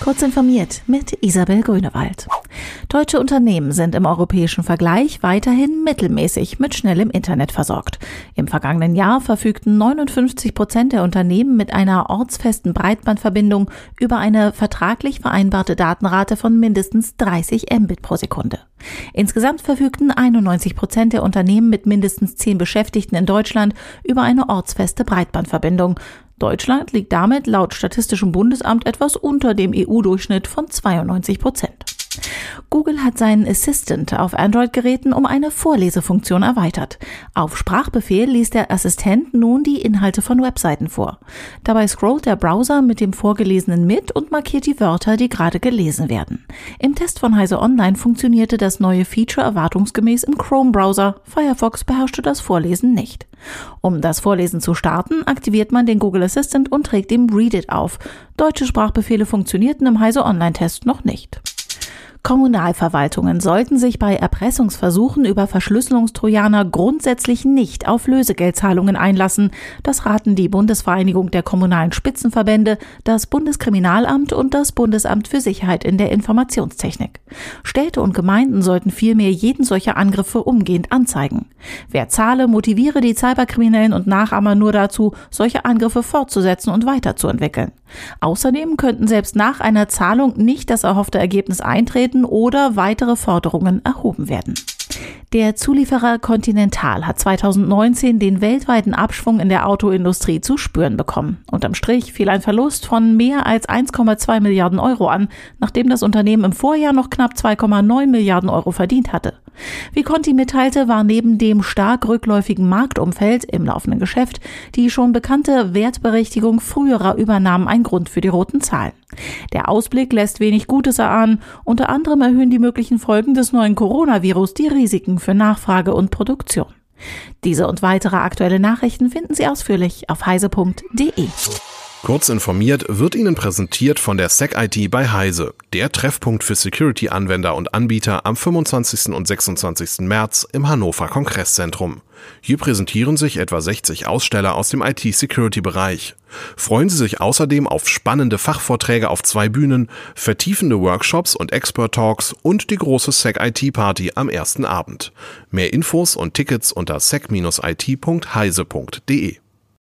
Kurz informiert mit Isabel Grünewald. Deutsche Unternehmen sind im europäischen Vergleich weiterhin mittelmäßig mit schnellem Internet versorgt. Im vergangenen Jahr verfügten 59 Prozent der Unternehmen mit einer ortsfesten Breitbandverbindung über eine vertraglich vereinbarte Datenrate von mindestens 30 Mbit pro Sekunde. Insgesamt verfügten 91 Prozent der Unternehmen mit mindestens zehn Beschäftigten in Deutschland über eine ortsfeste Breitbandverbindung. Deutschland liegt damit laut Statistischem Bundesamt etwas unter dem EU-Durchschnitt von 92 Prozent. Google hat seinen Assistant auf Android-Geräten um eine Vorlesefunktion erweitert. Auf Sprachbefehl liest der Assistent nun die Inhalte von Webseiten vor. Dabei scrollt der Browser mit dem Vorgelesenen mit und markiert die Wörter, die gerade gelesen werden. Im Test von Heise Online funktionierte das neue Feature erwartungsgemäß im Chrome-Browser. Firefox beherrschte das Vorlesen nicht. Um das Vorlesen zu starten, aktiviert man den Google Assistant und trägt ihm Read It auf. Deutsche Sprachbefehle funktionierten im Heise Online-Test noch nicht. Kommunalverwaltungen sollten sich bei Erpressungsversuchen über Verschlüsselungstrojaner grundsätzlich nicht auf Lösegeldzahlungen einlassen. Das raten die Bundesvereinigung der kommunalen Spitzenverbände, das Bundeskriminalamt und das Bundesamt für Sicherheit in der Informationstechnik. Städte und Gemeinden sollten vielmehr jeden solcher Angriffe umgehend anzeigen. Wer zahle, motiviere die Cyberkriminellen und Nachahmer nur dazu, solche Angriffe fortzusetzen und weiterzuentwickeln. Außerdem könnten selbst nach einer Zahlung nicht das erhoffte Ergebnis eintreten oder weitere Forderungen erhoben werden. Der Zulieferer Continental hat 2019 den weltweiten Abschwung in der Autoindustrie zu spüren bekommen. Unterm Strich fiel ein Verlust von mehr als 1,2 Milliarden Euro an, nachdem das Unternehmen im Vorjahr noch knapp 2,9 Milliarden Euro verdient hatte. Wie Conti mitteilte, war neben dem stark rückläufigen Marktumfeld im laufenden Geschäft die schon bekannte Wertberechtigung früherer Übernahmen ein Grund für die roten Zahlen. Der Ausblick lässt wenig Gutes erahnen. Unter anderem erhöhen die möglichen Folgen des neuen Coronavirus die Risiken für Nachfrage und Produktion. Diese und weitere aktuelle Nachrichten finden Sie ausführlich auf heise.de. Kurz informiert wird Ihnen präsentiert von der SecIT bei Heise, der Treffpunkt für Security-Anwender und Anbieter am 25. und 26. März im Hannover Kongress-Zentrum. Hier präsentieren sich etwa 60 Aussteller aus dem IT-Security-Bereich. Freuen Sie sich außerdem auf spannende Fachvorträge auf zwei Bühnen, vertiefende Workshops und Expert-Talks und die große SecIT-Party am ersten Abend. Mehr Infos und Tickets unter sec-it.heise.de.